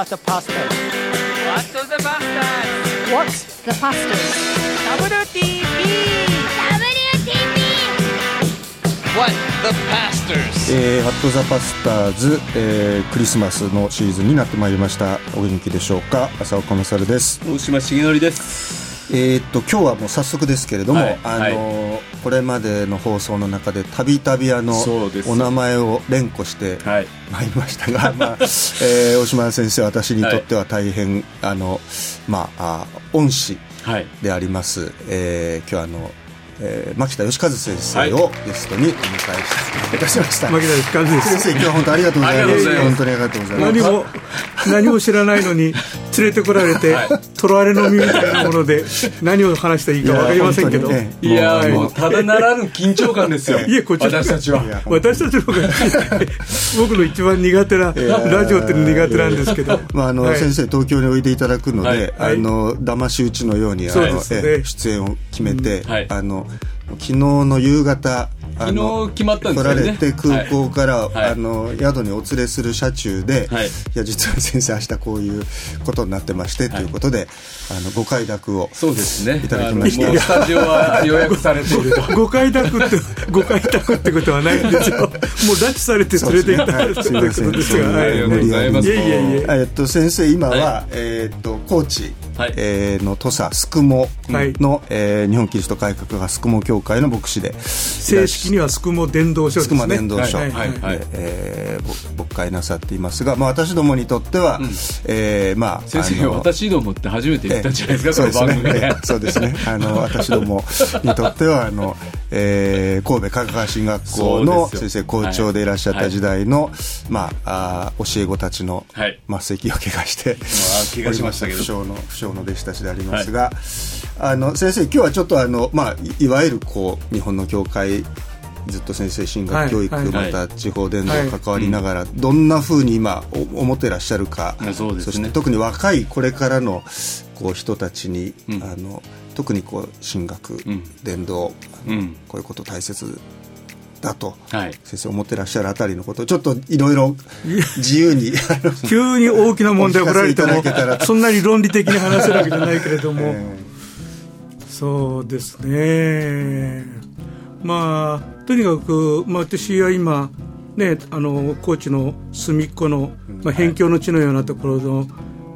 What the pastors? What's the bastard? What's the pastors? What the pastors? えー、ハットザパスターズ、えー、クリスマスのシーズンになってまいりましたお元気でしょうか？浅岡勝です大島重則ですえー、っと今日はもう早速ですけれども、はいあのーこれまでの放送の中でたびたびあのお名前を連呼してはい。まいりましたが、まあえー 大島先生私にとっては大変、あのまああ恩師はい。であります、えー、今日はあの、えー、牧田義和先生をゲストにお迎えしていたしました、牧田義和先生。今日は本当ありがとうございます。本当にありがとうございます。何も何も知らないのに連れてこられて、取られの身みたいなもので何を話したらいいか分かりませんけど。いや本当いやーもうただならぬ緊張感ですよ。いえこちら私たちは。私たちの方が僕の一番苦手なラジオっていうの苦手なんですけど、まああのはい。先生東京においでいただくので、はい。あの騙し討ちのようにあの、ね。え出演を決めて、うん。はい。あの昨日の夕方昨日決まったんですよね。来られて空港から、はい。あの宿にお連れする車中で、はい。い、や実は先生明日こういうことになってまして、ということであのご快諾をそうですね。いただきましたスタジオは予約されていると。誤解託って誤解託ってことはないんですよ。もう拉致されて連れて行ったはいすいませんということですが、はい。ありがとうございます。いえいえいええっと、先生今は、はえっと高知、はい。えーの土佐スクモはい。の、えー日本キリスト改革派スクモ協会の牧師で正式にはスクモ伝道書ですね。伝道書はい。はい。はい。でえーぼ牧会なさっていますが、まあ、私どもにとっては、えーまあ先生私どもって初めて言ったんじゃないですかそうこの番組でですね。そうですね。あの私どもにとってはあの、えー神戸香川進学校その先生校長でいらっしゃった時代の、まああー教え子たちのはい。末席を怪我して、怪我しましたけど。のの弟子たちでありますが、あの先生今日はちょっとあのまあいいわゆるこう日本の教会ずっと先生進学教育、はい。はいまた地方伝道はい。関わりながら、どんなふうに今お思ってらっしゃるか、あそうですね。して特に若いこれからのこう人たちに、うん。あの特にこう進学、ん。伝道、こういうこと大切だと、はい。先生思ってらっしゃるあたりのことをちょっといろいろ 自由に急に大きな問題を振られてもそんなに論理的に話せるわけじゃないけれども、えそうですね。まあとにかく、まあ、私は今ねあの高知の隅っこの、まあ、辺境の地のようなところの、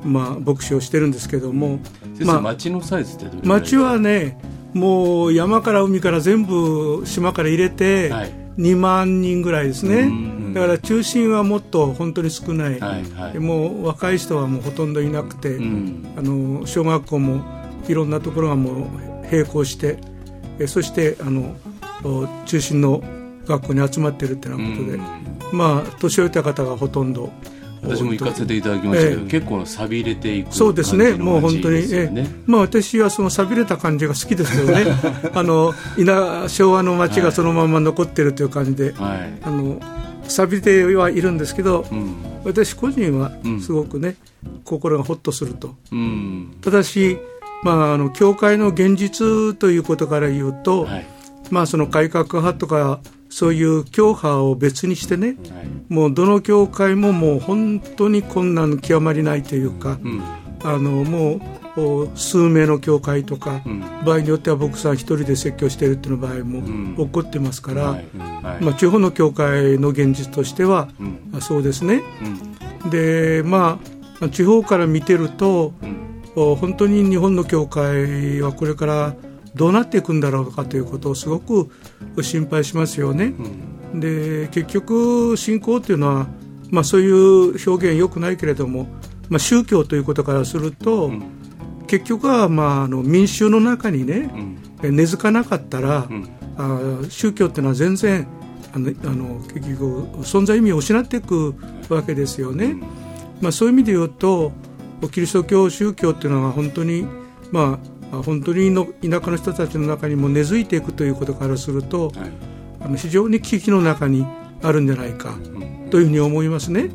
まあ、牧師をしてるんですけども先生町のサイズってどれ町はねもう山から海から全部島から入れてはい。2万人ぐらいですね、うんだから中心はもっと本当に少ない、はいはい。でもう若い人はもうほとんどいなくて、うん。あの小学校もいろんなところがもう並行してえそしてあのお中心の学校に集まってるってなことで、まあ年老いた方がほとんど私も行かせていただきましたけど、ええ。結構錆びれていくそうですね、もう本当に、ええ。まあ、私はその寂れた感じが好きですよね、あの稲昭和の街がそのまま残ってるという感じで、はい。あの錆びてはいるんですけど、うん。私個人はうんすごくね、心がほっとすると。うん。ただし、まあ、あの教会の現実ということから言うと、はい。まあ、その改革派とかそういう教派を別にしてねはいもうどの教会ももう本当に困難極まりないというか、うん。あのもうお数名の教会とか、うん。場合によっては僕さん一人で説教しているっていう場合もん。起こってますから、はい。はい。まあ、地方の教会の現実としては、うん。あそうですね。うん。でまあ地方から見てると、本当に日本の教会はこれからどうなっていくんだろうかということをすごく心配しますよね。で結局信仰というのは、まあ、そういう表現よくないけれども、まあ、宗教ということからすると、結局は、まあ、あの民衆の中にね、え根付かなかったら、あ宗教っていうのは全然あのあの結局存在意味を失っていくわけですよね。まあ、そういう意味で言うとキリスト教宗教っていうのは本当に、まあ、本当にの田舎の人たちの中にも根付いていくということからすると、あの非常に危機の中にあるんじゃないかというふうに思いますね。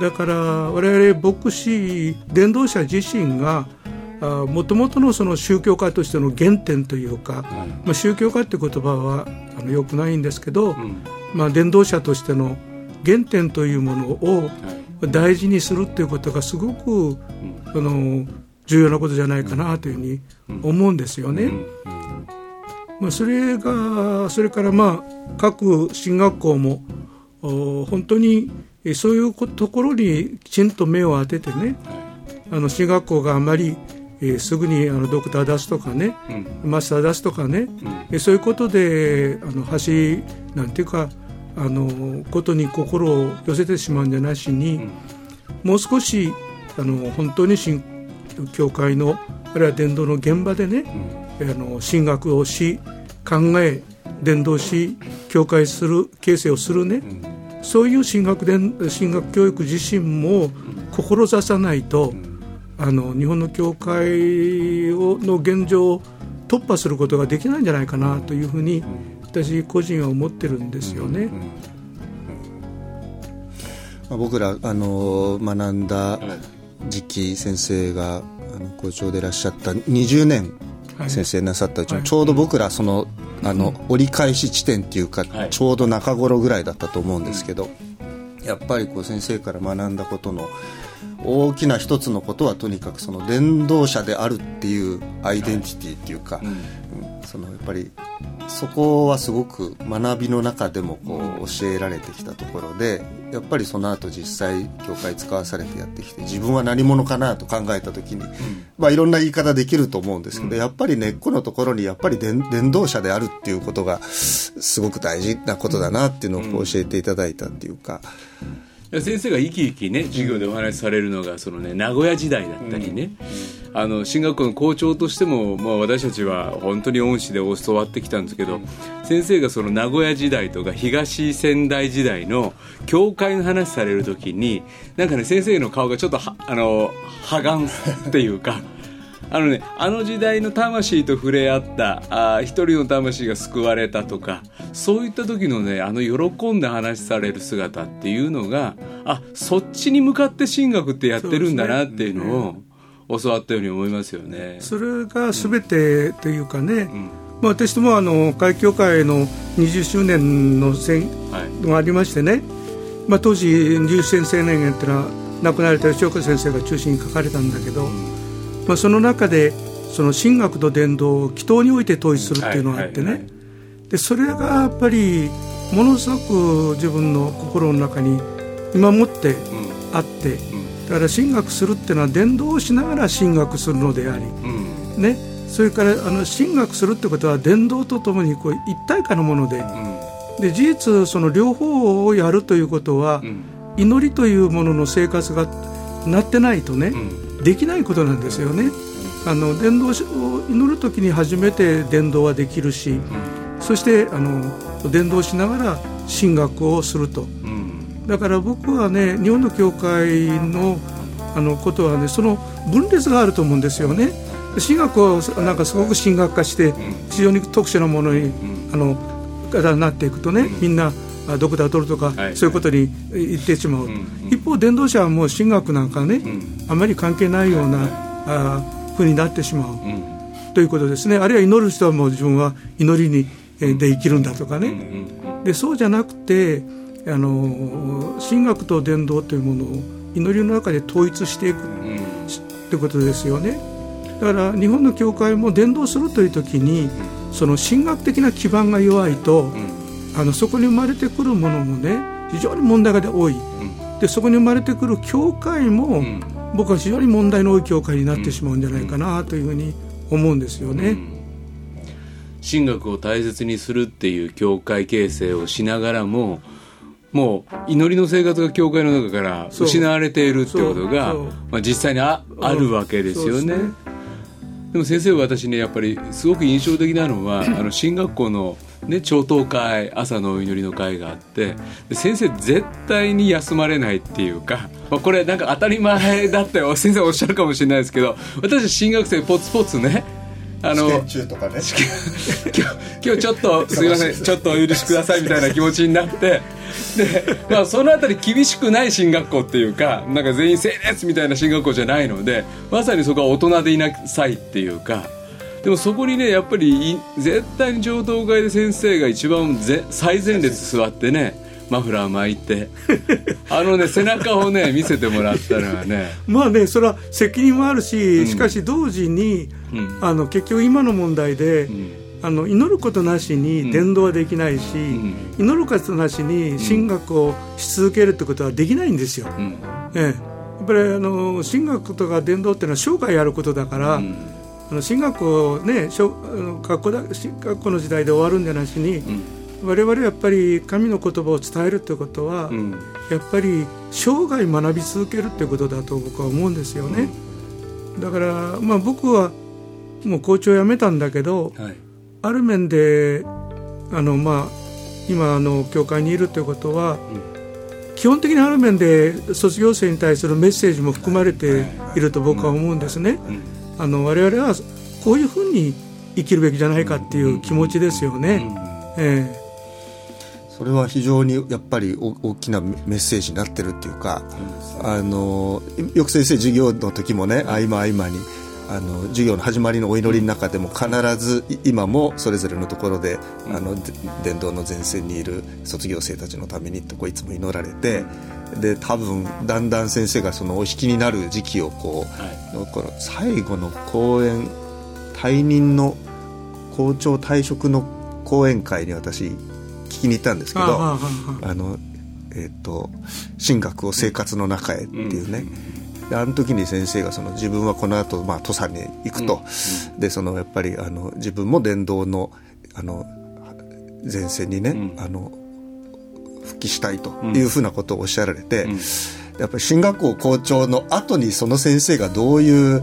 だから我々牧師伝道者自身がもともとのその宗教家としての原点というか、まあ、宗教家って言葉はあのよくないんですけど、まあ、伝道者としての原点というものを、大事にするっていうことがすごく、あの重要なことじゃないかなというふうに思うんですよね。まあ、それがそれからまあ各進学校も本当にそういうところにきちんと目を当ててねあの進学校があまりえー、すぐにあのドクター出すとかね、うん、マスター出すとかね、うん、そういうことであの橋なんていうかあのことに心を寄せてしまうんじゃなしに、うん、もう少しあの本当に新教会のあるいは伝道の現場でね、あの進学をし考え伝道し教会する形成をするね、そういう進学進学教育自身も志さないと、あの日本の教会をの現状を突破することができないんじゃないかなというふうに私個人は思ってるんですよね。まあ、僕らあの学んだ時期先生があの校長でいらっしゃった20年先生なさったうち、はい、ちょうど僕らそのあの折り返し地点っていうか、はい、ちょうど中頃ぐらいだったと思うんですけど、やっぱりこう先生から学んだことの大きな一つのことはとにかくその伝道者であるっていうアイデンティティっていうか、はいうん、そのやっぱりそこはすごく学びの中でもこう教えられてきたところでやっぱりその後実際教会使わされてやってきて自分は何者かなと考えた時に、うん、まあいろんな言い方できると思うんですけど、うん、やっぱり根っこのところにやっぱり伝道者であるっていうことがすごく大事なことだなっていうのを教えていただいたっていうか。先生が生き生きね授業でお話しされるのがそのね名古屋時代だったりね、うん、あの進学校の校長としても、まあ、私たちは本当に恩師で教わってきたんですけど、うん、先生がその名古屋時代とか東仙台時代の教会の話される時になんかね先生の顔がちょっとあの破顔っていうか。あのね、あの時代の魂と触れ合ったあ一人の魂が救われたとかそういった時のねあの喜んで話される姿っていうのがあそっちに向かって神学ってやってるんだなっていうのを教わったように思いますよね。それが全てというかね、うん、まあ、私どもあの会協会の20周年の戦がありましてね、はい、まあ、当時入選青年園っていうのは亡くなられた吉岡先生が中心に書かれたんだけど、うんまあ、その中でその神学と伝道を祈祷において統一するっていうのがあってね、でそれがやっぱりものすごく自分の心の中に今もってあって、だから神学するっていうのは伝道をしながら神学するのであり、ね、それからあの神学するってことは伝道とともにこう一体化のもので,、で事実その両方をやるということは、祈りというものの生活がなってないとね、できないことなんですよね。あの伝道を祈る時に初めて伝道はできるし、そしてあの伝道しながら神学をすると、だから僕はね日本の教会のあのことはねその分裂があると思うんですよね。神学をなんかすごく神学化して非常に特殊なものに、あのなっていくとねみんなドクター取るとか、そういうことに言ってしまう、一方伝道者はもう神学なんかね、あまり関係ないようなあふうになってしまう、ということですね。あるいは祈る人はもう自分は祈りに、えで生きるんだとかね、でそうじゃなくてあの神学と伝道というものを祈りの中で統一していく、ということですよね。だから日本の教会も伝道するという時にその神学的な基盤が弱いと、あのそこに生まれてくるものもね非常に問題が多い、うん、でそこに生まれてくる教会も、うん、僕は非常に問題の多い教会になってしまうんじゃないかなというふうに思うんですよね。神学を大切にするっていう教会形成をしながらももう祈りの生活が教会の中から失われているってことが、まあ、実際にああるわけですよね。でも先生は私ねやっぱりすごく印象的なのはあの進学校のね、超党会朝のお祈りの会があって先生絶対に休まれないっていうか、まあ、これなんか当たり前だって 先生おっしゃるかもしれないですけど私新学生ポツポツねあの今日今日ちょっとすいませんちょっとお許しくださいみたいな気持ちになってで、まあ、そのあたり厳しくない進学校っていうかなんか全員整列みたいな進学校じゃないのでまさにそこは大人でいなさいっていうか。でもそこにねやっぱり絶対に上等会で先生が一番最前列座ってねマフラー巻いて あのね背中をね見せてもらったのはね。まあねそれは責任もあるし、しかし同時に、うん。あの結局今の問題で、ん。あの祈ることなしに伝道はできないし、ん。祈ることなしに神学をし続けるってことはできないんですよ。うん。ええ、やっぱりあの神学とか伝道っていうのは生涯やることだから、うんあの神学をね小学校だ神学校の時代で終わるんじゃなしに、ん。我々はやっぱり神の言葉を伝えるということは、うん。やっぱり生涯学び続けるということだと僕は思うんですよね。だから、まあ、僕はもう校長辞めたんだけどはい。ある面であの、まあ、今あの教会にいるということは、基本的にある面で卒業生に対するメッセージも含まれていると僕は思うんですね。あの我々はこういうふうに生きるべきじゃないかっていう気持ちですよね。ええ。それは非常にやっぱりお大きなメッセージになってるっていうか、あのよく先生授業の時もね合間合間にあの授業の始まりのお祈りの中でも必ずい今もそれぞれのところで、あので伝道の前線にいる卒業生たちのためにってこういつも祈られてで多分だんだん先生がそのお引きになる時期をこう、だから最後の講演退任の校長退職の講演会に私聞きに行ったんですけどあのえっ、と神学を生活の中へっていうね、であの時に先生がその自分はこの後、まあ土佐に行くと、でそのやっぱりあの自分も伝道のあの前線にね、あの復帰したいというふうなことをおっしゃられて、やっぱり進学校校長の後にその先生がどういう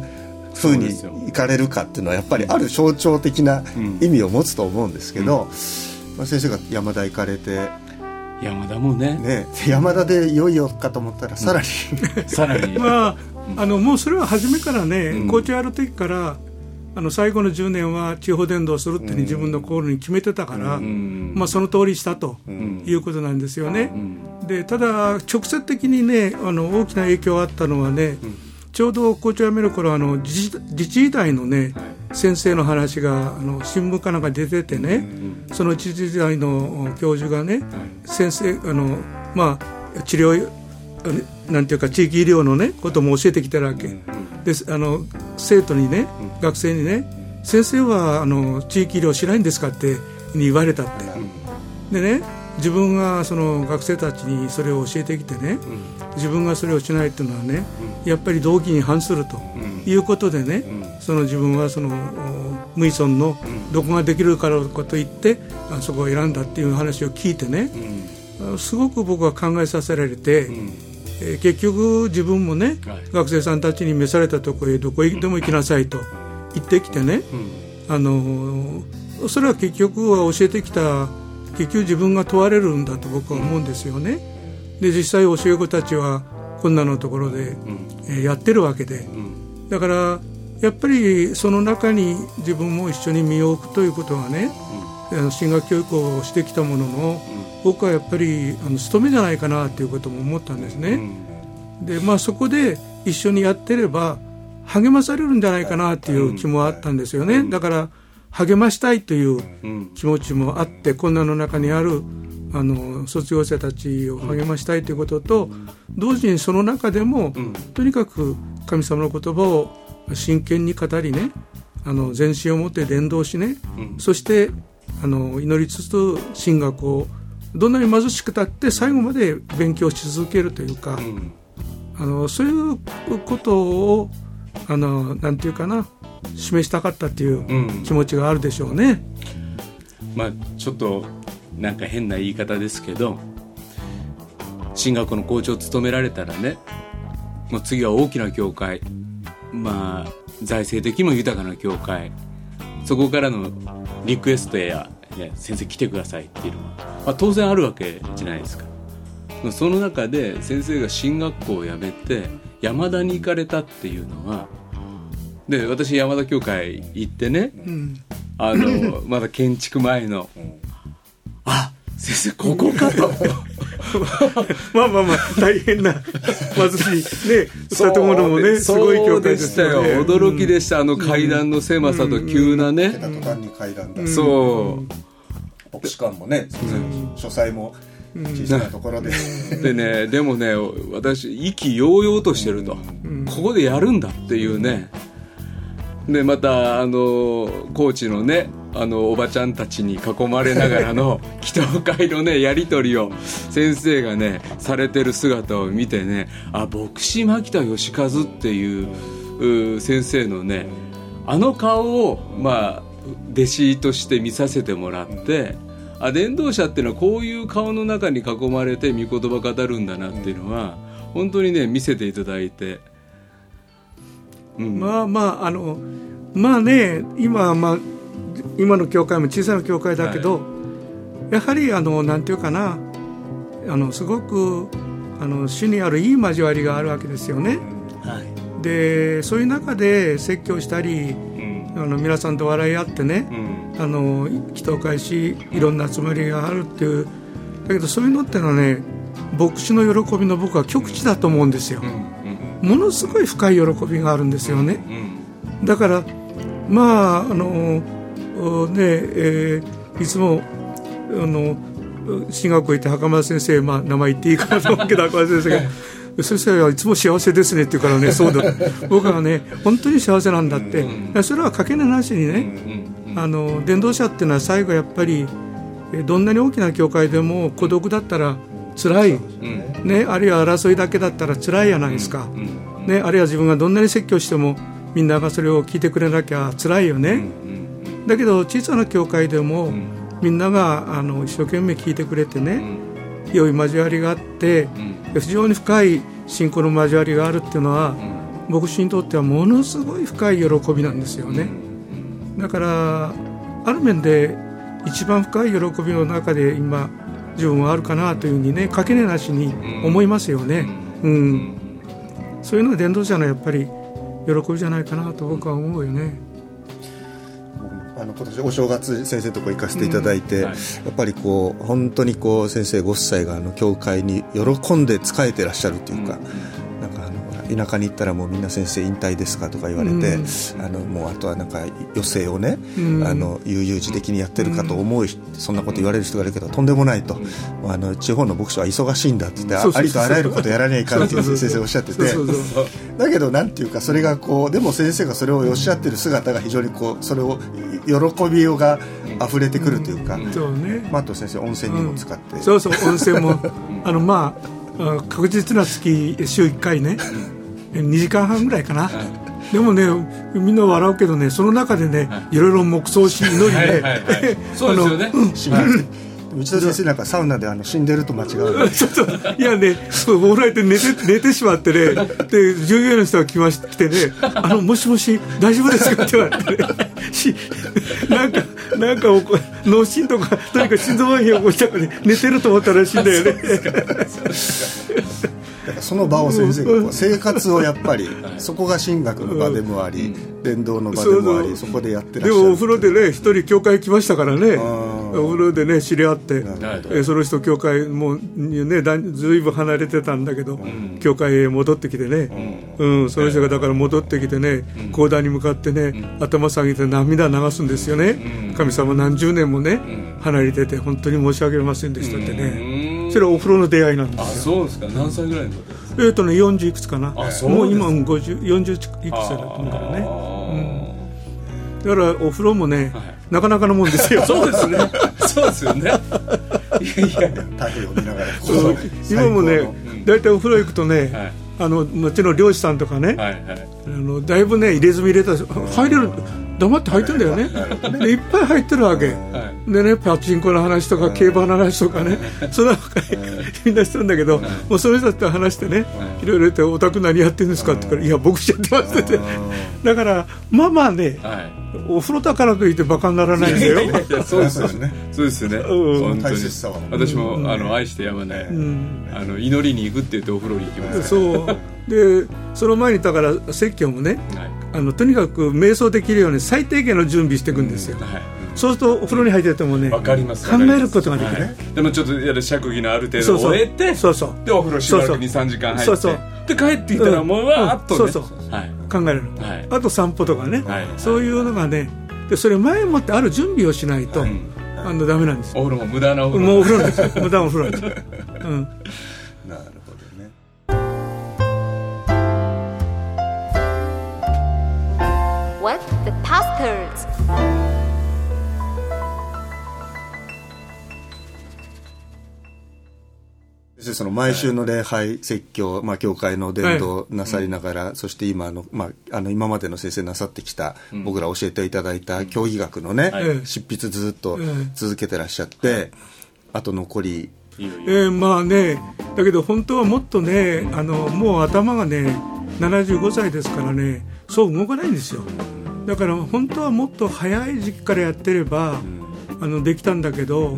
ふうに行かれるかっていうのはやっぱりある象徴的な意味を持つと思うんですけど、まあ、先生が山田行かれて、山田もね。ね、山田でいよいよかと思ったらさらに、さらに。まあ、あのもうそれは初めからね、校長やる時からあの最後の10年は地方伝道するっていうふうに自分の心に決めてたから、まあ、その通りしたということなんですよね。でただ直接的にねあの大きな影響があったのはね、ちょうど校長辞める頃あの自治自治医大のね、先生の話があの新聞かなんかに出ててね、その自治医大の教授がね、先生あのまあ治療なんていうか地域医療のねことも教えてきてるわけ、ですあの生徒にね、学生にね先生はあの地域医療しないんですかって言われたって、でね自分がその学生たちにそれを教えてきてね、自分がそれをしないっていうのはね、やっぱり動機に反するということでね、その自分はそのお無依存のどこができるからかといってあそこを選んだっていう話を聞いてね、すごく僕は考えさせられて、えー結局自分もね、はい。学生さんたちに召されたとこへどこへでも行きなさいと言ってきてね、あのーそれは結局は教えてきた結局自分が問われるんだと僕は思うんですよね。で実際教え子たちはこんなのところで、えーやってるわけで、だからやっぱりその中に自分も一緒に身を置くということはね、あの進学教育をしてきたものの、僕はやっぱりあの務めじゃないかなということも思ったんですね。でまあそこで一緒にやってれば励まされるんじゃないかなっていう気もあったんですよね。だから励ましたいという気持ちもあって困難の中にあるあの卒業生たちを励ましたいということと同時にその中でもとにかく神様の言葉を真剣に語りねあの全身を持って伝道しね、そしてあの祈りつつ神学をどんなに貧しくたって最後まで勉強し続けるというか、あのそういうことをあのなんていうかな示したかったっていう気持ちがあるでしょうね。まあちょっとなんか変な言い方ですけど進学校の校長を務められたらねもう次は大きな教会まあ財政的にも豊かな教会そこからのリクエストや、ね、先生来てくださいっていうのは、まあ、当然あるわけじゃないですか。その中で先生が進学校を辞めて山田に行かれたっていうのはで私山田教会行ってね、あのまだ建築前の、あ先生ここかと。まあまあまあ大変な貧しいね建物もねすごい教会でしたよ。驚きでした。あの階段の狭さと急なね、途端に階段だそう。牧師館もね、書斎も小さなところで。でねでもね私意気揚々としてると、ここでやるんだっていうねでまたあのコーチのねあのおばちゃんたちに囲まれながらの 祈祷会のねやり取りを先生がねされてる姿を見てねあ牧師牧田義和っていうう先生のねあの顔をまあ弟子として見させてもらってあ伝道者っていうのはこういう顔の中に囲まれて御言葉語るんだなっていうのは本当にね見せていただいて、うん、まあまああのまあね今まあ今の教会も小さな教会だけど、はい、やはりあのなんていうかなあのすごくあの主にあるいい交わりがあるわけですよね。はい、でそういう中で説教したり、うん、あの皆さんと笑い合ってね、うん、あの祈祷会しいろんな集まりがあるっていうだけどそういうのってのはね牧師の喜びの僕は極地だと思うんですよ。ものすごい深い喜びがあるんですよね。だからまああのねえー、いつもあの進学校行って袴田先生、まあ、名前言っていいかなと思うけど袴田先生が先生はいつも幸せですねって言うからねそうだ僕はね本当に幸せなんだって、それはかけ値なしにね、あの伝道者っていうのは最後やっぱりどんなに大きな教会でも孤独だったら辛い、ね、あるいは争いだけだったら辛いじゃないですか、ね、あるいは自分がどんなに説教してもみんながそれを聞いてくれなきゃ辛いよね、だけど小さな教会でも、みんながあの一生懸命聞いてくれてね、良い交わりがあって、非常に深い信仰の交わりがあるっていうのは、牧師にとってはものすごい深い喜びなんですよね。だからある面で一番深い喜びの中で今自分はあるかなというふうにね垣根なしに思いますよね、うん、そういうのは伝道者のやっぱり喜びじゃないかなと僕は思うよね。あの今年お正月先生とこ行かせていただいて、うん。はい、やっぱりこう本当にこう先生ご夫妻があの教会に喜んで仕えてらっしゃるというか、うん田舎に行ったらもうみんな先生引退ですかとか言われて、うん、あのもうあとはなんか余生をね、うん、あの悠々自適にやってるかと思う、うん、そんなこと言われる人がいるけどとんでもないと、あの地方の牧師は忙しいんだってってありとあらゆることやらないかんって先生おっしゃってて。だけどなんていうかそれがこうでも先生がそれをおっしゃってる姿が非常にこうそれを喜びが溢れてくるというか、そうね、まあ、あと先生温泉にも使って、そうそう温泉も あのまあ確実な月週1回ね2時間半ぐらいかな、でもねみんな笑うけどねその中でね、い、ろいろ黙想し祈りね、そうですよね、内田先生なんかサウナであの死んでると間違うちょっといやねお風呂って寝て寝てしまってね。で従業員の人が来ましてね「あのもしもし大丈夫ですか?」って言われて、ね、し なんかなんか脳震とかとにかく心臓麻痺を起こしたから、ね、寝てると思ったらしいんだよねその場を先生が生活をやっぱり そこが神学の場でもあり伝道の場でもありそこでやってらっしゃる。でもお風呂でね一人教会来ましたからね。お風呂でね知り合ってえその人教会もうねずいぶん離れてたんだけど教会へ戻ってきてね。うん。その人がだから戻ってきてね講談に向かってね頭下げて涙流すんですよね。神様何十年もね離れてて本当に申し訳ありませんでしたってねそれはお風呂の出会いなんですよ。そうですか。何歳ぐらいの時えっ、ー、とね40いくつかな。あそうもう今40いくつだと思うからね、うん、だからお風呂もね、はい、なかなかのもんですよ。そうですね。そうですよね。いやいや。太陽見ながら今もね大体お風呂行くとね、はい。あのもちろん漁師さんとかね、はいはい、あのだいぶね入れ墨入れた入れる黙って入ってんだよね。でいっぱい入ってるわけ、でねパチンコの話とか競馬の話とかね。その中みんなしてるんだけどもうその人と話してねい。ろいろ言って「お宅何やってるんですか?」って言ったら「い。や僕やってます」ってだからまあまあね、お風呂だからといってバカにならないんだよ。そうですよね。そうですよね、本当に。私もあの愛してやまない、あの祈りに行くって言ってお風呂に行きますそう。でその前にだから説教もね、あのとにかく瞑想できるように最低限の準備していくんですよ、はい、そうするとお風呂に入っててもねわかります。考えることができる、はい、でもちょっとやる釈義のある程度終えてそうそう。でお風呂しばらく23時間入ってそうそう。で帰ってきたらもうわーっと、ね、そうそう、はい、考える、はい、あと散歩とかね、はい、そういうのがねでそれ前もってある準備をしないと、あのダメなんですお風呂も無駄なお風呂。もうお風呂無駄なお風呂 うん、What the pastors? 先生その毎週の礼拝説教、まあ、教会の伝道なさりながら、そして今の、まあ、あの今までの先生なさってきた、僕ら教えていただいた教義学のね、はい。執筆ずっとうん続けてらっしゃって、あと残りえーまあねだけど本当はもっとねあのもう頭がね75歳ですからねそう動かないんですよ。だから本当はもっと早い時期からやってれば、あのできたんだけど、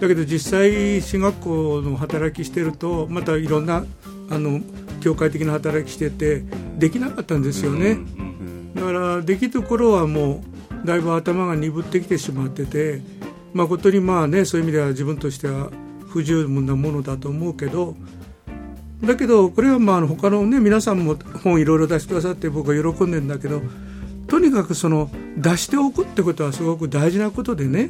だけど実際進学校の働きしてるとまたいろんなあの教会的な働きしててできなかったんですよね、だからできる頃はもうだいぶ頭が鈍ってきてしまってて誠にまあねそういう意味では自分としては不十分なものだと思うけどだけどこれはまあ他のね皆さんも本いろいろ出してくださって僕は喜んでるんだけどとにかくその出しておくってことはすごく大事なことでね、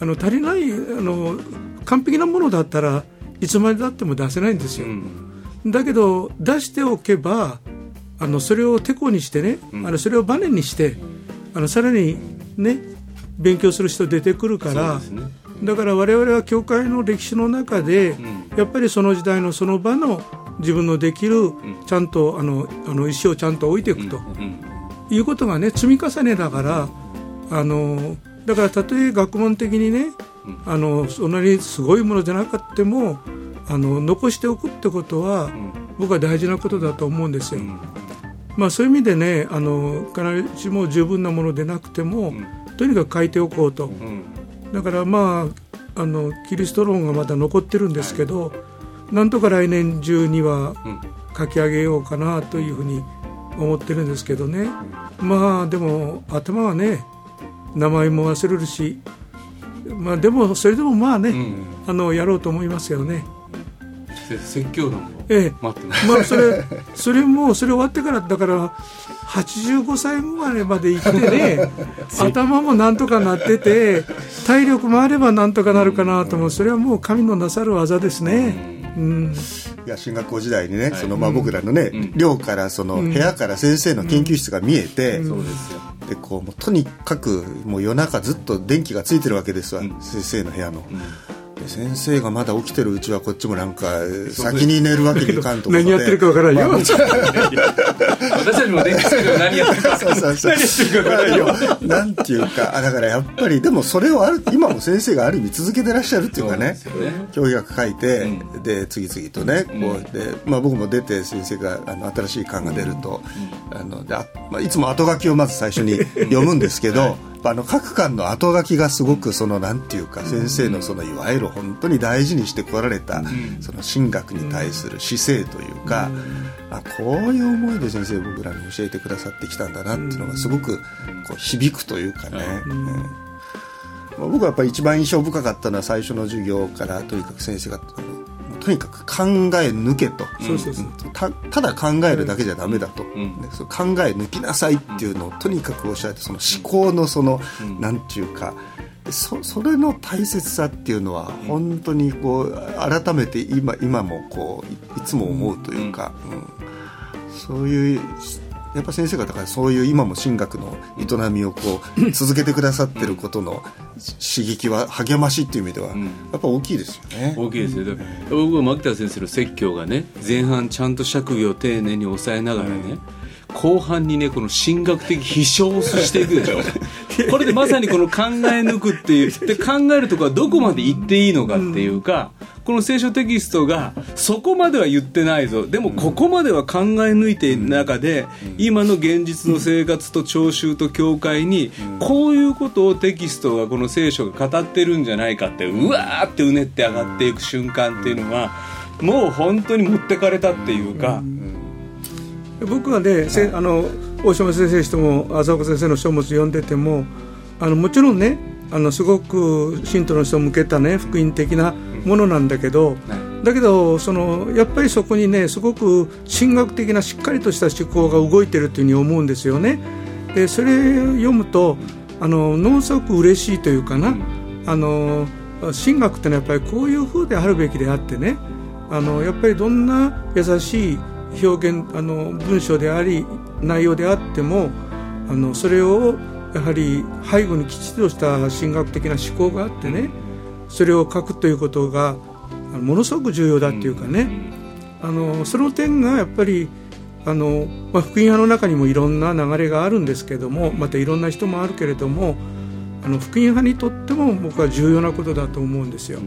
あの足りないあの完璧なものだったらいつまでだっても出せないんですよ、だけど出しておけばあのそれをてこにしてね、あのそれをバネにしてあのさらにね勉強する人出てくるから、そうですねだから我々は教会の歴史の中で、やっぱりその時代のその場の自分のできる、ちゃんとあのあの石をちゃんと置いていくと、いうことがね積み重ねだからあのだからたとえ学問的にね、あのそんなにすごいものじゃなかってもあの残しておくってことは、僕は大事なことだと思うんですよ。まあ、そういう意味でねあの必ずしも十分なものでなくても、とにかく書いておこうと、だからまああのキリスト論がまだ残ってるんですけど、なんとか来年中には書き上げようかなというふうに思ってるんですけどね、まあでも頭はね名前も忘れるし、まあ、でもそれでもまあね、あのやろうと思いますよね。せ説教論をええ。待ってます。まあそれそれもそれ終わってからだから85歳ぐらいまで生きてね 頭もなんとかなってて体力もあればなんとかなるかなと思う。それはもう神のなさる技ですね。うん。いや進学校時代にね、そのまあ僕らのね、寮からその部屋から先生の研究室が見えて、そうですよ。でこうもうとにかくもう夜中ずっと電気がついてるわけですわ、先生の部屋の、で先生がまだ起きてるうちはこっちもなんか先に寝るわけにいかんとか何やってるかわからんよ、まあ私たちも電気つけて何やってるかそうそうそうまあでもなんていうかあだからやっぱりでもそれをある今も先生がある意味続けてらっしゃるっていうかね。教育学書いて、で次々とねこうで、まあ、僕も出て先生があの新しい巻が出ると、あのであまあ、いつも後書きをまず最初に読むんですけど、あの各巻の後書きがすごくそのなんていうか先生のそのいわゆる本当に大事にしてこられた、その神学に対する姿勢というか、あこういう思いで先生僕らに教えてくださってきたんだなっていうのがすごくこう響くというかね。僕はやっぱり一番印象深かったのは最初の授業からとにかく先生がとにかく考え抜けと、そうそうそう。たただ考えるだけじゃダメだと、ねそう考え抜きなさいっていうのをとにかくおっしゃってその思考のその、なんていうかそそれの大切さっていうのは本当にこう改めて今今もこういいつも思うというか、うん。そういうやっぱ先生方がそういう今も神学の営みをこう続けてくださってることの刺激は励ましっていう意味ではやっぱ大きいですよね。大きいですよ。だから僕は牧田先生の説教がね前半ちゃんと釈義を丁寧に抑えながらね、後半にねこの神学的飛翔をしていくでしょ。これでまさにこの考え抜くっていうで考えるところはどこまで言っていいのかっていうか、この聖書テキストがそこまでは言ってないぞ。でもここまでは考え抜いている中で、今の現実の生活と聴衆と教会にこういうことをテキストがこの聖書が語ってるんじゃないかってうわーってうねって上がっていく瞬間っていうのはもう本当に持ってかれたっていうか。僕はね、せあの大島先生とも浅岡先生の書物読んでてもあのもちろんねあのすごく信徒の人を向けたね福音的なものなんだけど、だけどそのやっぱりそこにねすごく神学的なしっかりとした思考が動いてるというふうに思うんですよね。でそれを読むとあのものすごく嬉しいというかな、あの神学ってのはやっぱりこういうふうであるべきであってね。あのやっぱりどんな優しい表現あの文章であり内容であってもあのそれをやはり背後にきちっとした神学的な思考があってねそれを書くということがものすごく重要だっていうかね、あのその点がやっぱりあの、まあ、福音派の中にもいろんな流れがあるんですけどもまたいろんな人もあるけれどもあの福音派にとっても僕は重要なことだと思うんですよ。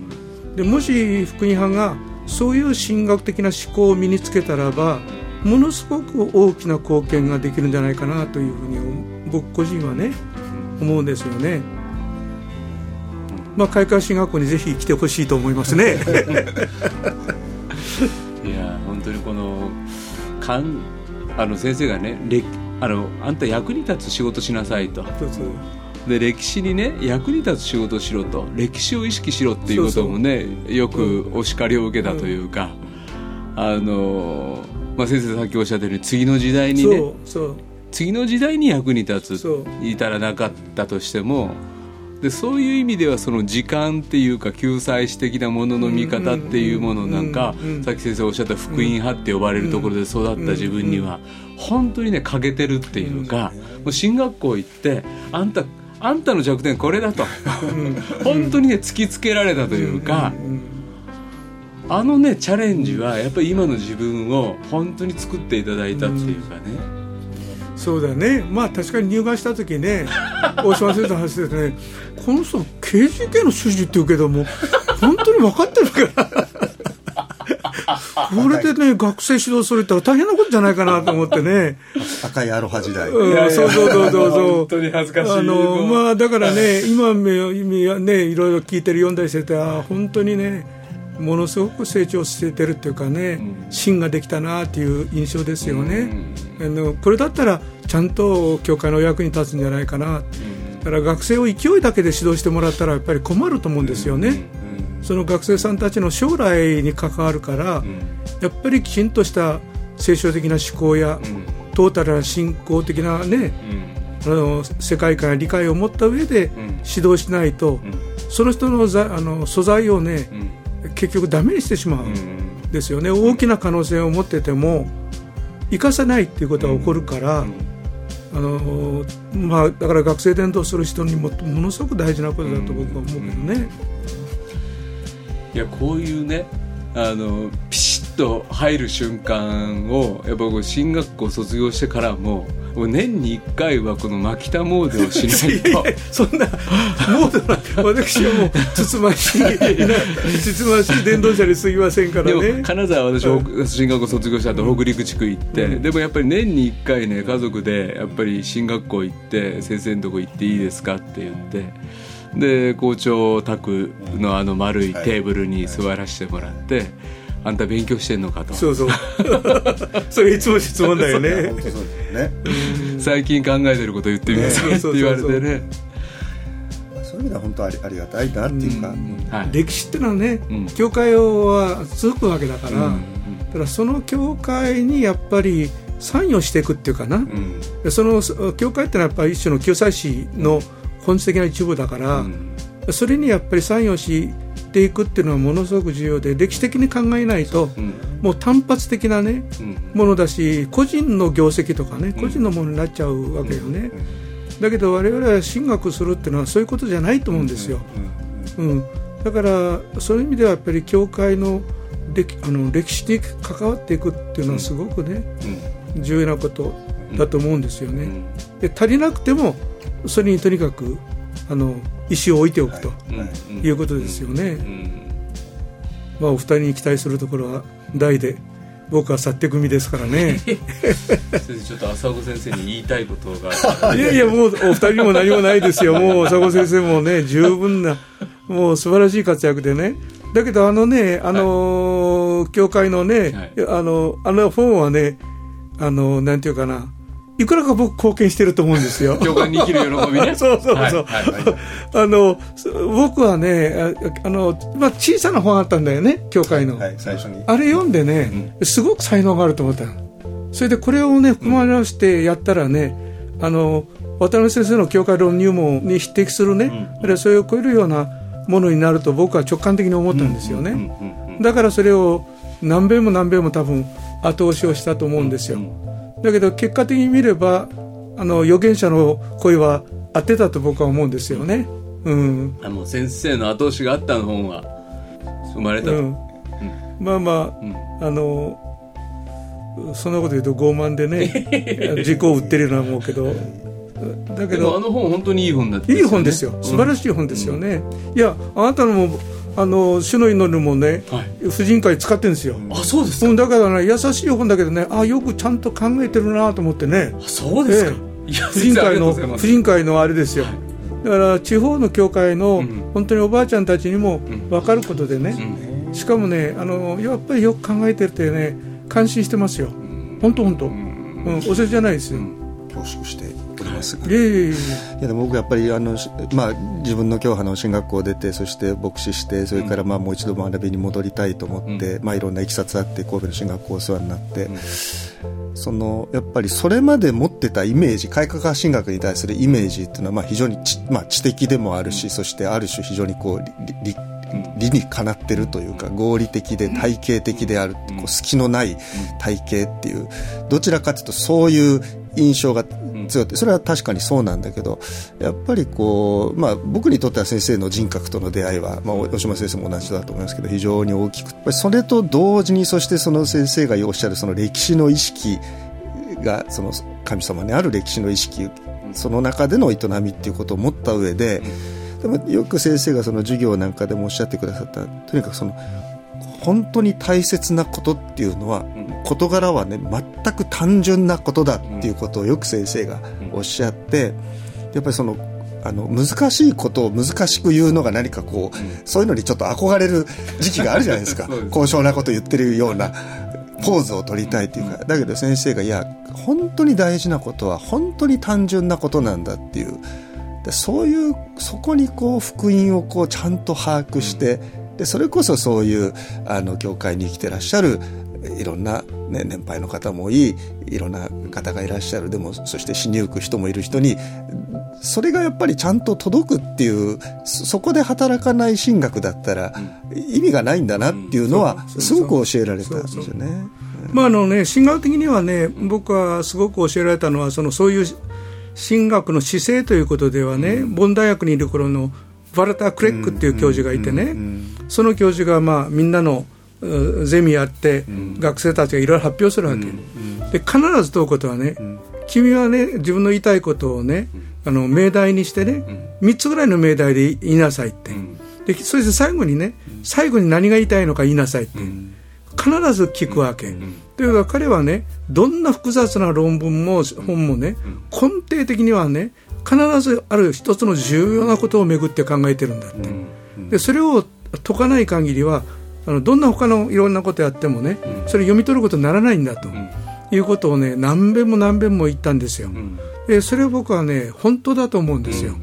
でもし福音派がそういう神学的な思考を身につけたらばものすごく大きな貢献ができるんじゃないかなというふうに僕個人はね思うんですよね。まあ、開会進学校にぜひ来てほしいと思いますね。いや本当にこのかんあの先生がねあのあんた役に立つ仕事しなさいと。で歴史にね役に立つ仕事をしろと。歴史を意識しろっていうこともねよくお叱りを受けたというか、うん、あの、まあ、先生さっきおっしゃったように次の時代にね次の時代に役に立ついたらなかったとしてもでそういう意味ではその時間っていうか救済史的なものの見方っていうものなんかさっき先生おっしゃった福音派って呼ばれるところで育った自分には本当にね欠けてるっていうかもう進学校行ってあんたあんたの弱点これだと。本当にね突きつけられたというか。あのねチャレンジはやっぱり今の自分を本当に作っていただいたっていうかね、そうだね。まあ確かに入学した時ね 大島先生の話でね。この人刑事系の主事って言うけども本当に分かってるから。これでね学生指導するって大変なことじゃないかなと思ってね。赤いアロハ時代、うん、そうそうそうそうそう。本当に恥ずかしい。あのまあだからね今ねいろいろ聞いてる読んだりしててあ本当にねものすごく成長してるっていうかね、うん、芯ができたなっていう印象ですよね、うん、あのこれだったらちゃんと教会の役に立つんじゃないかな、うん、だから学生を勢いだけで指導してもらったらやっぱり困ると思うんですよね、その学生さんたちの将来に関わるから、やっぱりきちんとした聖書的な思考や、トータルな信仰的なね、あの世界観や理解を持った上で指導しないと、その人のあの素材をね、結局ダメにしてしまうんですよね、大きな可能性を持ってても生かさないっていうことが起こるから、あのまあ、だから学生伝道する人にもものすごく大事なことだと僕は思うけどね。いやこういうねあのピシッと入る瞬間をやっぱ進学校卒業してからも年に1回はこの牧田モードをしないと そんなモードな私はもうつつましいつつましい電動車にすぎませんからねでも金沢私、はい、進学校卒業した後北陸地区行って、うん、でもやっぱり年に1回ね家族でやっぱり進学校行って先生のとこ行っていいですかって言ってで校長宅のあの丸いテーブルに座らせてもらって。あんた勉強してんのかと。そうそう。それいつも質問だよね。最近考えてること言ってみなさい。って言われてね。そういう意味では本当ありありがたいなっていうか、はい、歴史ってのはね、うん、教会は続くわけだから、うん、だからその教会にやっぱり参与していくっていうかな、うん、その教会ってのはやっぱり一種の救済史の本質的な一部だから、それにやっぱり参与していくっていうのはものすごく重要で歴史的に考えないと、うん、もう単発的なね、うん、ものだし個人の業績とかね個人のものになっちゃうわけよね、だけど我々は進学するっていうのはそういうことじゃないと思うんですよ、うん。だからそういう意味ではやっぱり教会の歴あの歴史に関わっていくっていうのはすごくね、重要なことだと思うんですよね、で足りなくてもそれにとにかくあの石を置いておくとい。うことですよね。まあ、お二人に期待するところは大で僕は去って組ですからね。先生ちょっと浅子先生に言いたいことが。いやいやもうお二人にも何もないですよ。もう浅子先生もね十分なもう素晴らしい活躍でね。だけどあのねあの、はい、教会のね、はい、あのあの本はねあのなんていうかないくらか僕貢献してると思うんですよ。教会に生きる喜びね。そうそうそう。あの、僕はね、あの、まあ、小さな本あったんだよね、教会の。はい、最初に。あれ読んでね、うん、すごく才能があると思ったそれでこれをね、含まれしてやったらね、あの、渡辺先生の教会論入門に匹敵するね、うん、それを超えるようなものになると僕は直感的に思ったんですよね、うん。うん。だからそれを何遍も何遍も多分後押しをしたと思うんですよ、だけど結果的に見ればあの預言者の声は合ってたと僕は思うんですよね。うん、あもう先生の後押しがあったの本が生まれたと、うん、まあまあ、あのそんなこと言うと傲慢でね 自己を売ってるような思うけど。だけでもあどの本本当にいい本だったいい本ですよ。素晴らししい本ですよね、いやあなたのもあの主の祈りもね、はい。婦人会使ってるんですよ、あそうですか、うん、だからね優しい本だけどねあよくちゃんと考えてるなと思ってね。あそうですか、えいや婦人会の婦人会のあれですよ。だから地方の教会のん。本当におばあちゃんたちにも分かることでね、うん。しかもねあのやっぱりよく考えてるってね感心してますよ。本当本当。うん。お世辞じゃないですよ、恐縮していやでも僕やっぱりあの、しまあ、自分の教派の進学校を出てそして牧師してそれからまあもう一度学びに戻りたいと思って、まあ、いろんないきさつあって神戸の進学校お世話になって、そのやっぱりそれまで持ってたイメージ改革派進学に対するイメージっていうのはまあ非常に知,、まあ、知的でもあるし、そしてある種非常にこう理理理にかなってるというか合理的で体系的であるこう隙のない体系っていうどちらかというとそういう印象が強くてそれは確かにそうなんだけどやっぱりこう、まあ、僕にとっては先生の人格との出会いは、まあ、吉村先生も同じだと思いますけど非常に大きくそれと同時にそしてその先生がおっしゃるその歴史の意識がその神様にある歴史の意識その中での営みっていうことを持った上で、でもよく先生がその授業なんかでもおっしゃってくださったとにかくその本当に大切なことっていうのは、事柄はね全く単純なことだっていうことをよく先生がおっしゃってやっぱりそのあの難しいことを難しく言うのが何かこう、そういうのにちょっと憧れる時期があるじゃないですか。です。高尚なこと言ってるようなポーズを取りたいというか、だけど先生がいや本当に大事なことは本当に単純なことなんだっていう。でそういうそこにこう福音をこうちゃんと把握して、でそれこそそういうあの教会に生きてらっしゃるいろんな、ね、年配の方もいいいろんな方がいらっしゃる。でもそして死にゆく人もいる人にそれがやっぱりちゃんと届くっていうそそこで働かない神学だったら意味がないんだなっていうのはすごく教えられたんですよね。まああのね神学的にはね僕はすごく教えられたのはそのそういう神学の姿勢ということではね、ボン大学にいる頃のバルター・クレックっていう教授がいてね、その教授がまあみんなのうゼミやって、学生たちがいろいろ発表するわけ、で必ず問うことはね、君はね自分の言いたいことをね、あの命題にしてね、3つぐらいの命題で言いなさいって、でそして最後にね最後に何が言いたいのか言いなさいって、必ず聞くわけ、というか彼はねどんな複雑な論文も本もね、根底的にはね必ずある一つの重要なことをめぐって考えてるんだって、でそれを解かない限りはあのどんな他のいろんなことやってもね、それ読み取ることにならないんだと、いうことをね何遍も何遍も言ったんですよ、でそれを僕はね本当だと思うんですよ、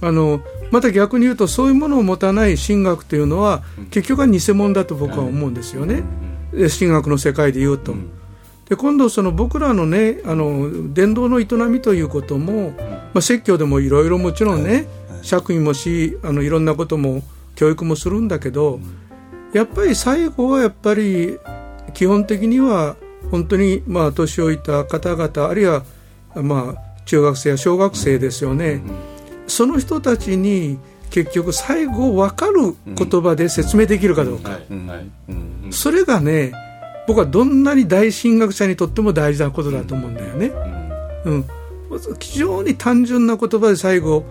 あのまた逆に言うとそういうものを持たない神学というのは結局は偽物だと僕は思うんですよね、で神学の世界で言うと、で今度その僕らのねあの伝道の営みということも、まあ、説教でもいろいろもちろんね、釈位もしあのいろんなことも教育もするんだけど、やっぱり最後はやっぱり基本的には本当にまあ年老いた方々あるいはまあ中学生や小学生ですよね、その人たちに結局最後分かる言葉で説明できるかどうか、それがね僕はどんなに大神学者にとっても大事なことだと思うんだよね、うん、非常に単純な言葉で最後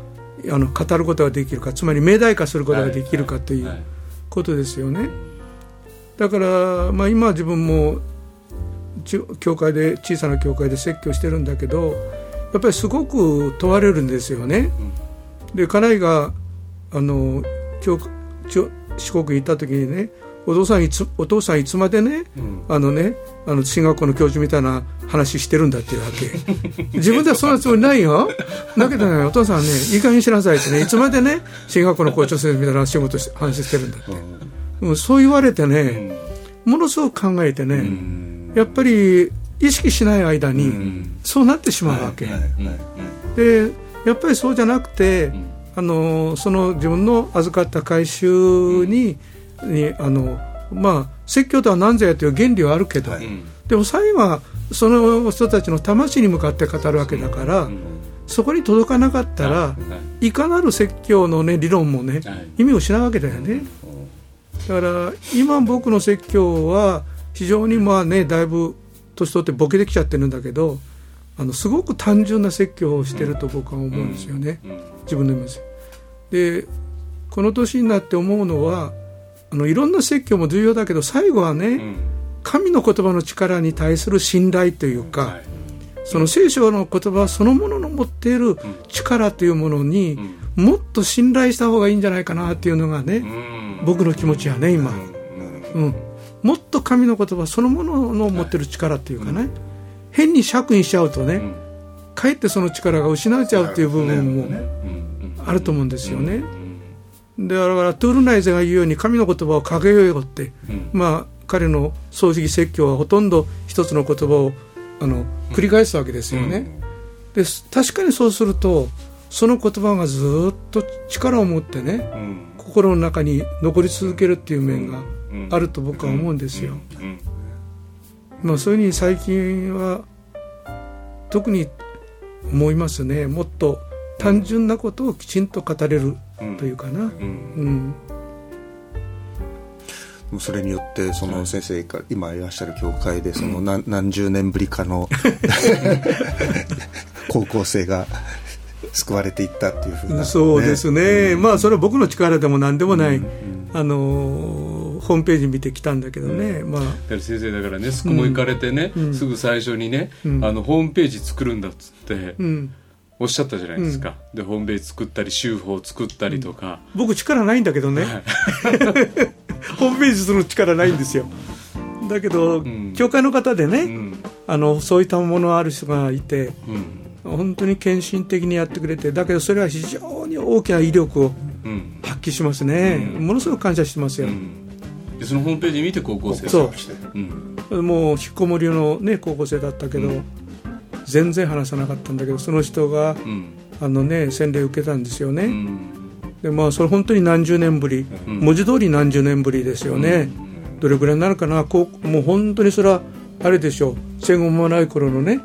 あの語ることができるかつまり命題化することができるかということですよね。だから、まあ、今自分もち教会で小さな教会で説教してるんだけどやっぱりすごく問われるんですよね、で家内があの四国に行った時にねお父さんいつお父さんいつまでね、あのねあの進学校の教授みたいな話してるんだっていうわけ。自分ではそんなつもりないよ。だけどねお父さんねいい加減にしなさいってねいつまでね進学校の校長先生みたいな仕事し話してるんだって、うん。そう言われてね、ものすごく考えてね、やっぱり意識しない間にそうなってしまうわけ、でやっぱりそうじゃなくて、あのその自分の預かった回収に,、にあのまあ、説教とは何ぞやという原理はあるけど、でも最後はその人たちの魂に向かって語るわけだから、そこに届かなかったら、い。かなる説教の、ね、理論もね、意味を失うわけだよね。だから今僕の説教は非常にまあねだいぶ年取ってボケてきちゃってるんだけどあのすごく単純な説教をしてると僕は思うんですよね、自分で見ますでこの年になって思うのはあのいろんな説教も重要だけど最後はね、神の言葉の力に対する信頼というか、その聖書の言葉そのものの持っている力というものに、もっと信頼した方がいいんじゃないかなっていうのがね、僕の気持ちやね今、うん、もっと神の言葉そのものの持ってる力っていうかね、変に借金しちゃうとね、かえってその力が失われちゃうっていう部分もあると思うんですよね。だからトゥールナイゼが言うように神の言葉を掲げようって、まあ彼の葬式説教はほとんど一つの言葉をあの繰り返すわけですよね。で確かにそうするとその言葉がずっと力を持ってね、心の中に残り続けるっていう面があると僕は思うんですよ。まあそういうふうに最近は特に思いますね。もっと単純なことをきちんと語れるというかな。うん。それによってその先生が今いらっしゃる教会でその何,、何十年ぶりかの 高校生が救われていったっていうふうな、ね、そうですね、うん、まあそれは僕の力でも何でもない、うん。うん、あのホームページ見てきたんだけどね、うん、まあ、先生だからね宿も行かれてね、うん、すぐ最初にね、あのホームページ作るんだっつって、おっしゃったじゃないですか、でホームページ作ったり週報作ったりとか、僕力ないんだけどね、ホームページする力ないんですよ。だけど、教会の方でね、あのそういったものある人がいて、本当に献身的にやってくれてだけどそれは非常に大きな威力を発揮しますね、ものすごく感謝してますよ、でそのホームページ見て高校生そう、もう引っこもりの、ね、高校生だったけど、全然話さなかったんだけどその人が、あのね、洗礼受けたんですよね、でまあ、それ本当に何十年ぶり、文字通り何十年ぶりですよね、どれぐらいになるかな。こうもう本当にそれはあれでしょう。戦後間もない頃のね、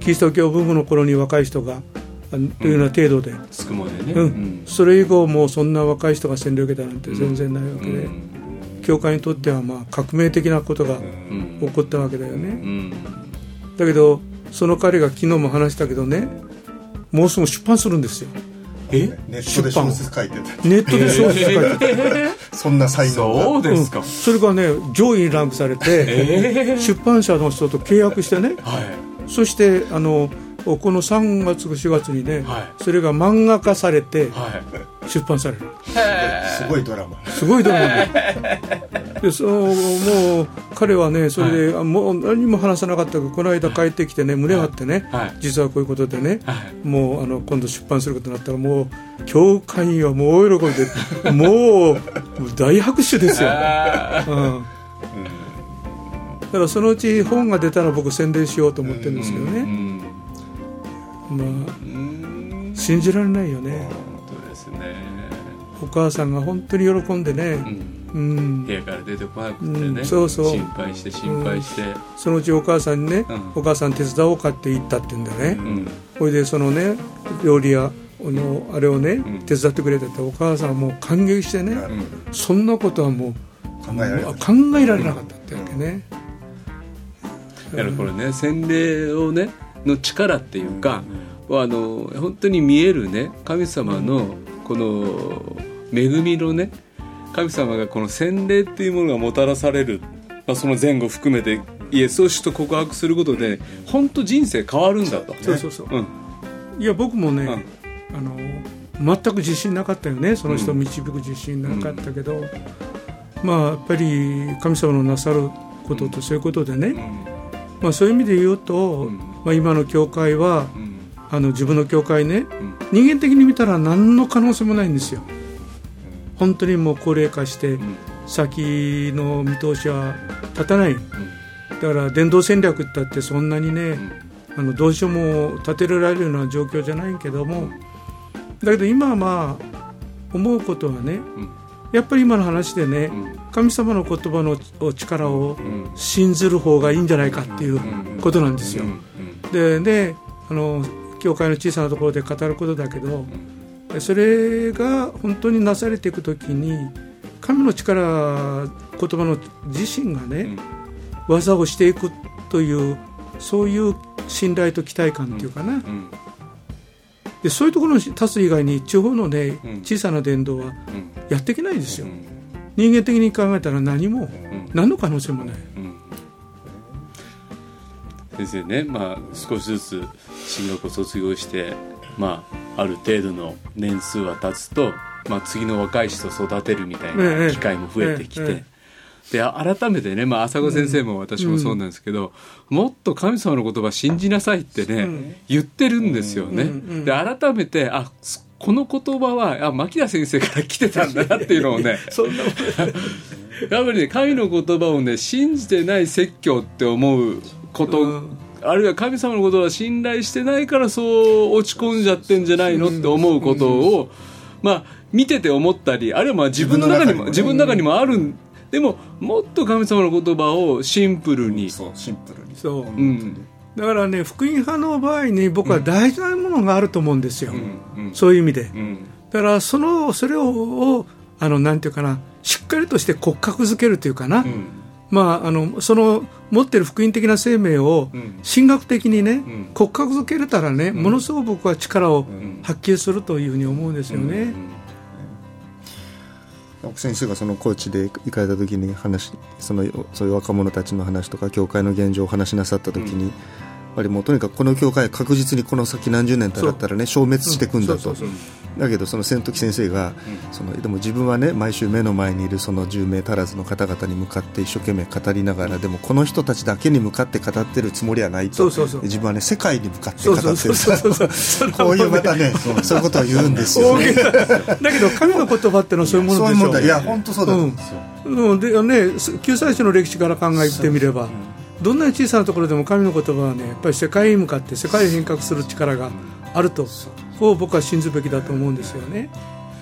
キリスト教ブームの頃に若い人がというような程度で、うん。それ以降もうそんな若い人が洗礼を受けたなんて全然ないわけで、教会にとってはまあ革命的なことが起こったわけだよね、だけどその彼が昨日も話したけどねもうすぐ出版するんですよ。え？ネットで小説書いてたネットで小説書いてた そんな才能そうですか、うん、それがね上位にランクされて、出版社の人と契約してね、はい、そしてあのこの3月4月にね、はい、それが漫画化されて、出版される、すごいドラマ。すごいドラマ。ででそのもう彼はねそれで、はい、もう何も話さなかったけどこの間帰ってきてね胸張ってね、はい、実はこういうことでね、もうあの今度出版することになったらもう教会員はもう大喜びで もう大拍手ですよ、うん。だからそのうち本が出たら僕宣伝しようと思ってるんですけどね、まあ信じられないよね。本当ですね。お母さんが本当に喜んでね、うん、部屋から出てこなくてね、うん、そうそう。心配して心配して、うん、そのうちお母さんにね、お母さん手伝おうかって言ったって言うんだよね、それでそのね料理やのあれをね、手伝ってくれててお母さんはもう感激してね、そんなことはもう考えられな考えられなかったってわけね、だからこれね洗礼をねの力っていうか、あの本当に見えるね神様のこの恵みのね神様がこの洗礼っていうものがもたらされる、まあ、その前後含めてイエスを主と告白することで本当人生変わるんだと。そうそうそう、うん、いや僕もね、うん、あの全く自信なかったよねその人を導く自信なかったけど、うん、まあやっぱり神様のなさることとそういうことでね、まあ、そういう意味で言うと、まあ、今の教会は、あの自分の教会ね、人間的に見たら何の可能性もないんですよ。本当にもう高齢化して、先の見通しは立たない、だから伝道戦略だってそんなにね、あのどうしようも立てられるような状況じゃないけどもだけど今はまあ思うことはね、やっぱり今の話でね、ん。神様の言葉の力をん。信ずる方がいいんじゃないかっていうことなんですよ。でであの教会の小さなところで語ることだけど、それが本当になされていくときに神の力言葉の自身がね、技をしていくというそういう信頼と期待感っていうかな、うん。でそういうところに立つ以外に地方のねうん。小さな伝道はうん。やっていけないですよ、うん。人間的に考えたら何も、何の可能性もない、先生ね、まあ、少しずつ進学を卒業して、まあ、ある程度の年数は経つと、まあ、次の若い人を育てるみたいええな機会も増えてきて、えで改めてね、まあ、浅子先生も私もそうなんですけど、もっと神様の言葉信じなさいってね、うん。言ってるんですよね。うんうんで改めてあこの言葉はあ牧田先生から来てたんだなっていうのをね そんなやっぱりね神の言葉をね信じてない説教って思うこと、うん。あるいは神様のことは信頼してないからそう落ち込んじゃってんじゃないのって思うことを、まあ見てて思ったりあるいはまあ自分の中にも自分の中にもあるんでももっと神様の言葉をシンプルに、そうシンプルに。そう。うん。だからね福音派の場合に僕は大事なものがあると思うんですよ、うんうん。そういう意味で、うん。だからそのそれををあのなんていうかなしっかりとして骨格づけるというかな、うんまあ、あのその持ってる福音的な生命をうん。神学的にね、ん。骨格づけれたらね、ものすごく僕は力をん。発揮するというふうに思うんですよね。先生がその高知で行かれた時に話そのそういう若者たちの話とか教会の現状を話しなさった時に、やっぱりもうとにかくこの教会確実にこの先何十年経ったらね消滅していくんだと。そうそうそうだけどその千時先生が、そのでも自分はね毎週目の前にいるその10名足らずの方々に向かって一生懸命語りながらでもこの人たちだけに向かって語ってるつもりはないと。そうそうそう。自分はね世界に向かって語ってる。こういうまたね そう。いうことを言うんですよ。ねだけど神の言葉ってのはそういうものでしょいや本当そうだと思うんですよ、うん。でね、救済主の歴史から考えてみれば、どんなに小さなところでも神の言葉はねやっぱり世界に向かって世界を変革する力があると、を僕は信ずべきだと思うんですよね。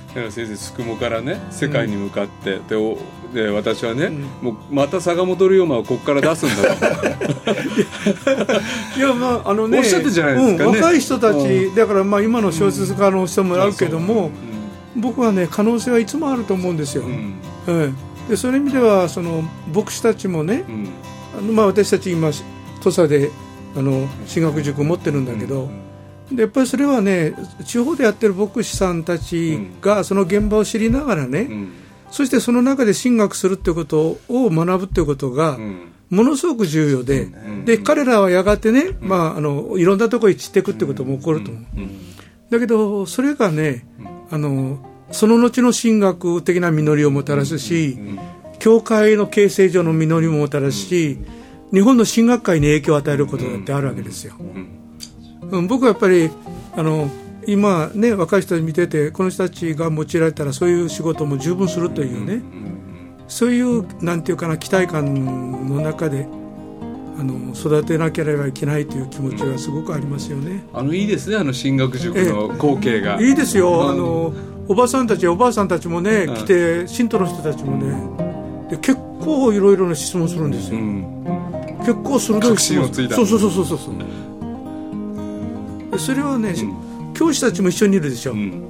だから先生すくもからね世界に向かって、でおで私はね、もうまた坂本龍馬をここから出すんだと。いやまああのねおっしゃってじゃないですかね。うん若い人たち、だからまあ今の小説家の人もあるけども、僕はね可能性はいつもあると思うんですよ。うん。ええでそういう意味ではその牧師たちもね、うん。あのまあ私たち今土佐であの進学塾を持ってるんだけど、でやっぱりそれはね地方でやってる牧師さんたちがその現場を知りながらね、うん。そしてその中で進学するっていうことを学ぶっていうことがうん。ものすごく重要で、で彼らはやがてね、まあ、あのいろんなところに散っていくってことも起こると思う。だけどそれがね、あのその後の進学的な実りをもたらすし、教会の形成上の実りももたらすし、日本の進学会に影響を与えることだってあるわけですよ。うん、僕はやっぱりあの今ね若い人見ててこの人たちが用いられたらそういう仕事も十分するというね、そういうなんていうかな期待感の中であの育てなければいけないという気持ちがすごくありますよね。あのいいですねあの進学塾の光景が、いいですよ、うん。あのおばさんたちおばあさんたちもね、来て信徒の人たちもね。で結構いろいろな質問するんですよ、うん。結構鋭い確質問。信をついた。そうそうそうそうそう。でそれはね、教師たちも一緒にいるでしょ、うん。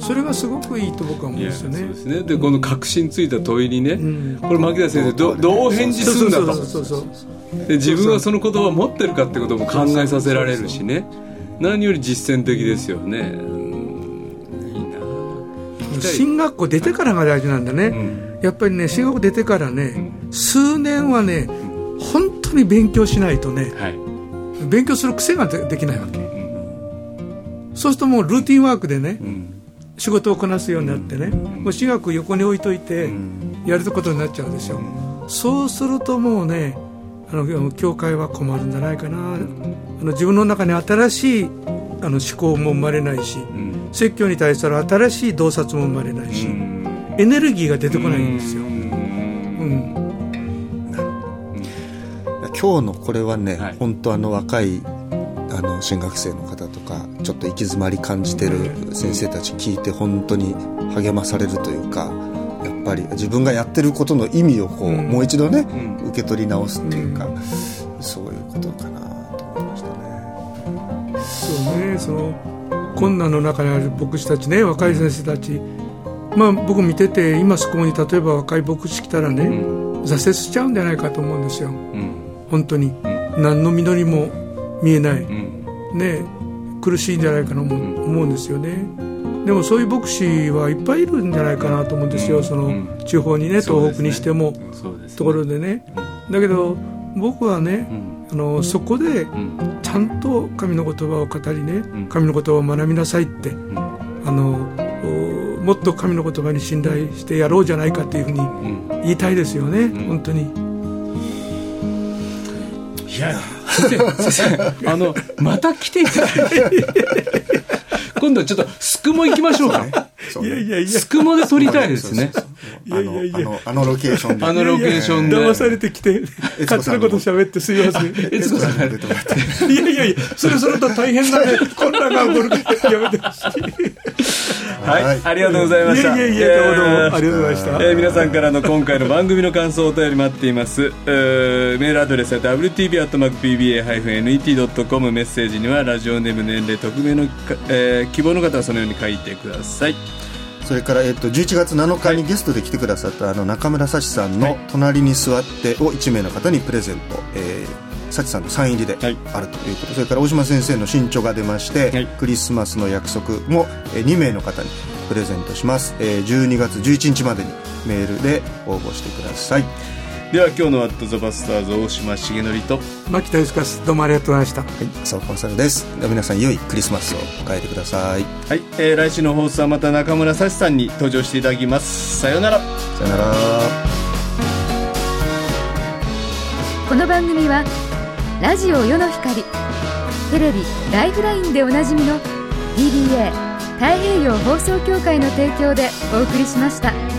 それがすごくいいと僕は思うんですよね。ですね。でこの確信ついた問いにね、ん。これ牧田先生どどう返事するんだと。で自分はその言葉を持ってるかってことも考えさせられるしね。何より実践的ですよね。うん。いい進学校出てからが大事なんだね、ん。やっぱりね進学校出てからね、数年はね本当に勉強しないとねはい。勉強する癖がでできないわけ、そうするともうルーティンワークでね、うん。仕事をこなすようになってね、もう私学横に置いといてやることになっちゃうんですよ、そうするともうねあの教会は困るんじゃないかな、あの自分の中に新しいあの思考も生まれないし、説教に対する新しい洞察も生まれないし、エネルギーが出てこないんですよ、うん。今日のこれはね、はい。本当あの若いあの新学生の方とかかちょっと行き詰まり感じてる先生たち聞いて本当に励まされるというかやっぱり自分がやってることの意味をこう、うん。もう一度ね、ん。受け取り直すっていうか、そういうことかなと思いましたね。そうねその困難の中にある牧師たちね若い先生たち。まあ僕見てて今そこに例えば若い牧師来たらね、挫折しちゃうんじゃないかと思うんですよ。うん。本当に、何の実りも見えない、うん。ね苦しいんじゃないかな思う思うんですよね。でもそういう牧師はいっぱいいるんじゃないかなと思うんですよ、そのうん。地方にね東北にしても、ところでね。だけど僕はね、あのそこでうん。ちゃんと神の言葉を語りね、ん。神の言葉を学びなさいって、あのおもっと神の言葉に信頼してやろうじゃないかっていうふうにうん。言いたいですよね、本当に。いや先生先生あのまた来ていただいて。今度ちょっとスクモ行きましょうか。ね。いやいやいや。スクモで撮りたいですね。あのあのあのロケーションで。あのロケーションで。騙されてきて。勝手なこと喋ってすいません。悦子さんが出てもらって。いやいやいや。それそれと大変だね混乱が起こるからやめてほしいはい、はい。ありがとうございました。いやいやいやどうもどうもありがとうございました、えー皆さんからの今回の番組の感想をお便り待っています、えーメールアドレスは wtb.pba-net.com メッセージにはラジオネーム年齢匿名のか、えー希望の方はそのように書いてください。それから、えっと、11月7日にゲストで来てくださったあの中村幸さんの「隣に座って」を1名の方にプレゼント、えー幸さんのサイン入りではい。あるということ、それから大島先生の新著が出まして、はい。クリスマスの約束も、えー2名の方にプレゼントします、えー12月11日までにメールで応募してください。では今日の「ワット・ザ・バスターズ」大島重則と牧田祐介です。どうもありがとうございました。はい。そうコンサルです。では皆さん良いクリスマスを迎えてください。はい、えー来週の放送はまた中村幸さんに登場していただきます。さようなら。さよなら。この番組はラジオ世の光テレビ「ライフライン」でおなじみの DBA 太平洋放送協会の提供でお送りしました。